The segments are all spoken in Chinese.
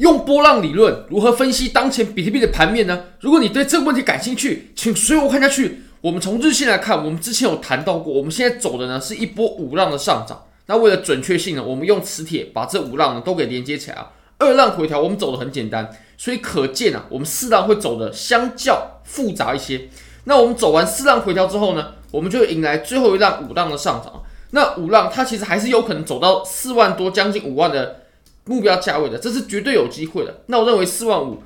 用波浪理论如何分析当前比特币的盘面呢？如果你对这个问题感兴趣，请随我看下去。我们从日线来看，我们之前有谈到过，我们现在走的呢是一波五浪的上涨。那为了准确性呢，我们用磁铁把这五浪呢都给连接起来啊。二浪回调我们走的很简单，所以可见啊，我们四浪会走的相较复杂一些。那我们走完四浪回调之后呢，我们就迎来最后一浪五浪的上涨。那五浪它其实还是有可能走到四万多，将近五万的。目标价位的，这是绝对有机会的。那我认为四万五、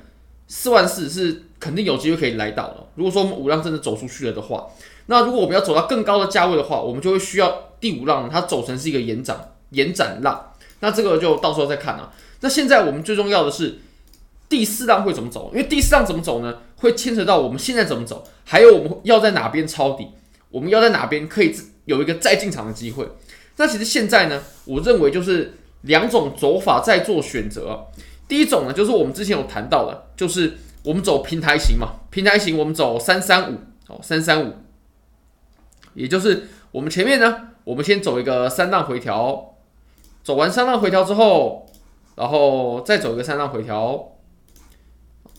四万四是肯定有机会可以来到的。如果说我们五浪真的走出去了的话，那如果我们要走到更高的价位的话，我们就会需要第五浪它走成是一个延展延展浪。那这个就到时候再看了。那现在我们最重要的是第四浪会怎么走？因为第四浪怎么走呢？会牵扯到我们现在怎么走，还有我们要在哪边抄底，我们要在哪边可以有一个再进场的机会。那其实现在呢，我认为就是。两种走法在做选择，第一种呢，就是我们之前有谈到的，就是我们走平台型嘛，平台型我们走三三五哦，三三五，也就是我们前面呢，我们先走一个三浪回调，走完三浪回调之后，然后再走一个三浪回调，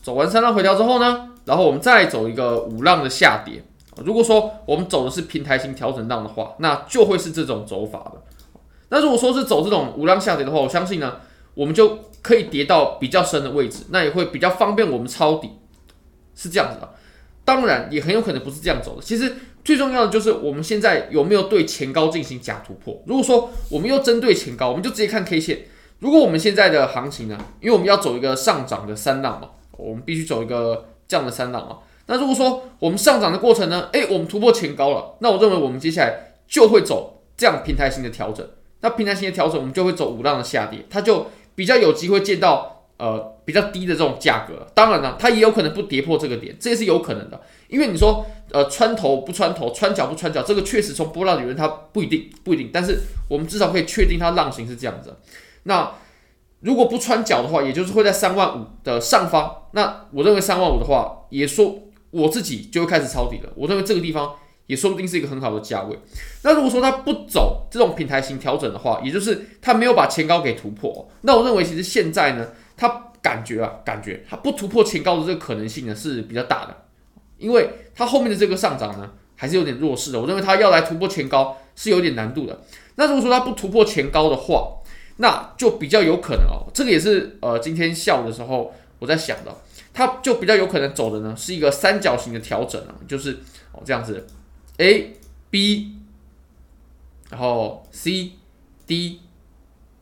走完三浪回调之后呢，然后我们再走一个五浪的下跌。如果说我们走的是平台型调整浪的话，那就会是这种走法的。那如果说是走这种五浪下跌的话，我相信呢，我们就可以跌到比较深的位置，那也会比较方便我们抄底，是这样子的。当然，也很有可能不是这样走的。其实最重要的就是我们现在有没有对前高进行假突破。如果说我们又针对前高，我们就直接看 K 线。如果我们现在的行情呢，因为我们要走一个上涨的三浪嘛，我们必须走一个这样的三浪嘛。那如果说我们上涨的过程呢，诶，我们突破前高了，那我认为我们接下来就会走这样平台型的调整。那平台型的调整，我们就会走五浪的下跌，它就比较有机会见到呃比较低的这种价格。当然了，它也有可能不跌破这个点，这也是有可能的。因为你说呃穿头不穿头，穿脚不穿脚，这个确实从波浪理论它不一定不一定，但是我们至少可以确定它浪形是这样子。那如果不穿脚的话，也就是会在三万五的上方。那我认为三万五的话，也说我自己就会开始抄底了。我认为这个地方。也说不定是一个很好的价位。那如果说它不走这种平台型调整的话，也就是它没有把前高给突破，那我认为其实现在呢，它感觉啊，感觉它不突破前高的这个可能性呢是比较大的，因为它后面的这个上涨呢还是有点弱势的。我认为它要来突破前高是有点难度的。那如果说它不突破前高的话，那就比较有可能哦。这个也是呃今天下午的时候我在想的，它就比较有可能走的呢是一个三角形的调整啊，就是哦这样子。A、B，然后 C、D、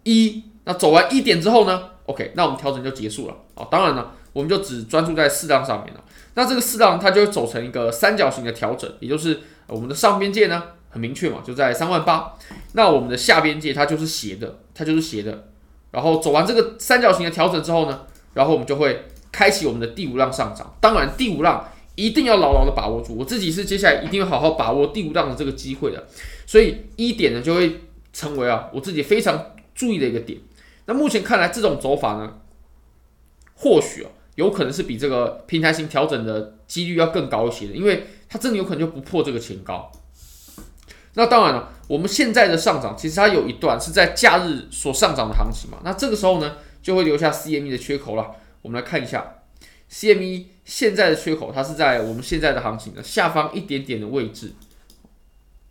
E，那走完一点之后呢？OK，那我们调整就结束了啊。当然了，我们就只专注在四浪上面了。那这个四浪它就会走成一个三角形的调整，也就是我们的上边界呢很明确嘛，就在三万八。那我们的下边界它就是斜的，它就是斜的。然后走完这个三角形的调整之后呢，然后我们就会开启我们的第五浪上涨。当然，第五浪。一定要牢牢的把握住，我自己是接下来一定要好好把握第五档的这个机会的，所以一点呢就会成为啊我自己非常注意的一个点。那目前看来这种走法呢，或许啊有可能是比这个平台型调整的几率要更高一些的，因为它真的有可能就不破这个前高。那当然了，我们现在的上涨其实它有一段是在假日所上涨的行情嘛，那这个时候呢就会留下 CME 的缺口了。我们来看一下 CME。现在的缺口，它是在我们现在的行情的下方一点点的位置，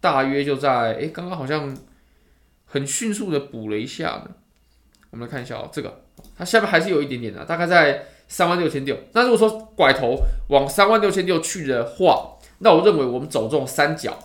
大约就在诶，刚刚好像很迅速的补了一下呢。我们来看一下哦，这个它下面还是有一点点的，大概在三万六千六。那如果说拐头往三万六千六去的话，那我认为我们走这种三角，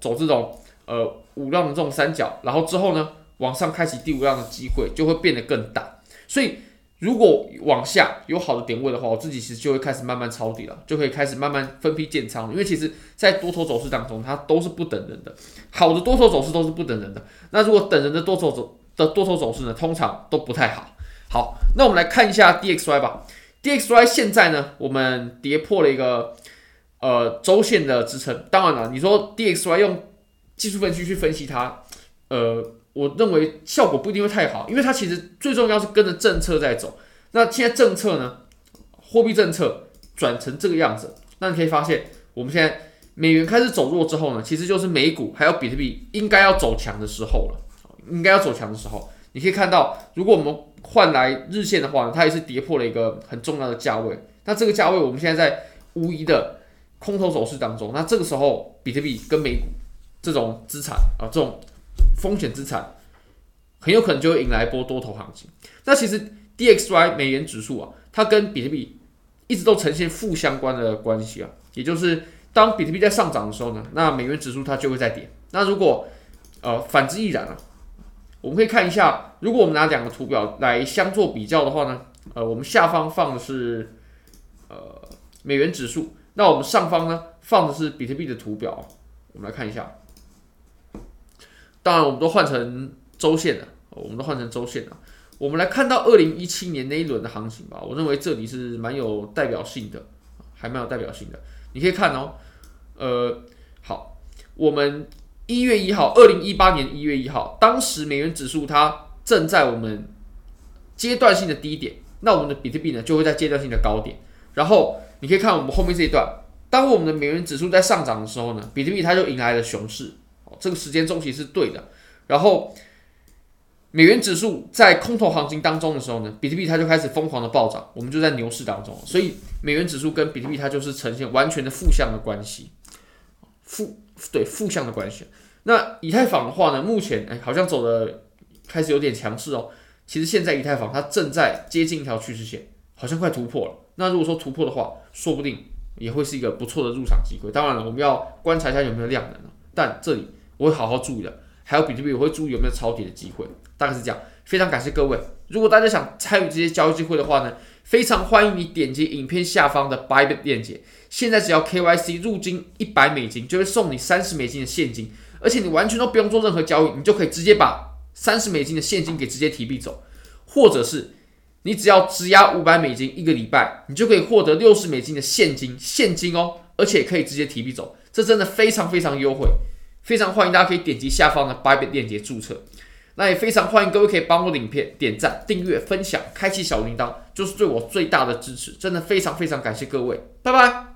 走这种呃五浪的这种三角，然后之后呢往上开启第五浪的机会就会变得更大，所以。如果往下有好的点位的话，我自己其实就会开始慢慢抄底了，就可以开始慢慢分批建仓。因为其实，在多头走势当中，它都是不等人的，好的多头走势都是不等人的。那如果等人的多头走的多头走势呢，通常都不太好。好，那我们来看一下 DXY 吧。DXY 现在呢，我们跌破了一个呃周线的支撑。当然了，你说 DXY 用技术分析去分析它，呃。我认为效果不一定会太好，因为它其实最重要是跟着政策在走。那现在政策呢，货币政策转成这个样子，那你可以发现，我们现在美元开始走弱之后呢，其实就是美股还有比特币应该要走强的时候了，应该要走强的时候。你可以看到，如果我们换来日线的话，它也是跌破了一个很重要的价位。那这个价位我们现在在无疑的空头走势当中。那这个时候，比特币跟美股这种资产啊，这种风险资产，很有可能就会引来一波多头行情。那其实 DXY 美元指数啊，它跟比特币一直都呈现负相关的关系啊，也就是当比特币在上涨的时候呢，那美元指数它就会在跌。那如果呃反之亦然啊。我们可以看一下，如果我们拿两个图表来相做比较的话呢，呃，我们下方放的是呃美元指数，那我们上方呢放的是比特币的图表，我们来看一下。当然，我们都换成周线的，我们都换成周线的。我们来看到二零一七年那一轮的行情吧，我认为这里是蛮有代表性的，还蛮有代表性的。你可以看哦，呃，好，我们。一月一号，二零一八年一月一号，当时美元指数它正在我们阶段性的低点，那我们的比特币呢就会在阶段性的高点。然后你可以看我们后面这一段，当我们的美元指数在上涨的时候呢，比特币它就迎来了熊市，哦，这个时间周期是对的。然后美元指数在空头行情当中的时候呢，比特币它就开始疯狂的暴涨，我们就在牛市当中，所以美元指数跟比特币它就是呈现完全的负向的关系，负。对负向的关系，那以太坊的话呢，目前哎好像走的开始有点强势哦。其实现在以太坊它正在接近一条趋势线，好像快突破了。那如果说突破的话，说不定也会是一个不错的入场机会。当然了，我们要观察一下有没有量能。但这里我会好好注意的，还有比特币我会注意有没有抄底的机会。大概是这样，非常感谢各位。如果大家想参与这些交易机会的话呢，非常欢迎你点击影片下方的 Bybit 链接。现在只要 KYC 入金一百美金，就会送你三十美金的现金，而且你完全都不用做任何交易，你就可以直接把三十美金的现金给直接提币走，或者是你只要质押五百美金一个礼拜，你就可以获得六十美金的现金，现金哦，而且可以直接提币走，这真的非常非常优惠，非常欢迎大家可以点击下方的 Bybit 链接注册。那也非常欢迎各位可以帮我的影片点赞、订阅、分享、开启小铃铛，就是对我最大的支持，真的非常非常感谢各位，拜拜。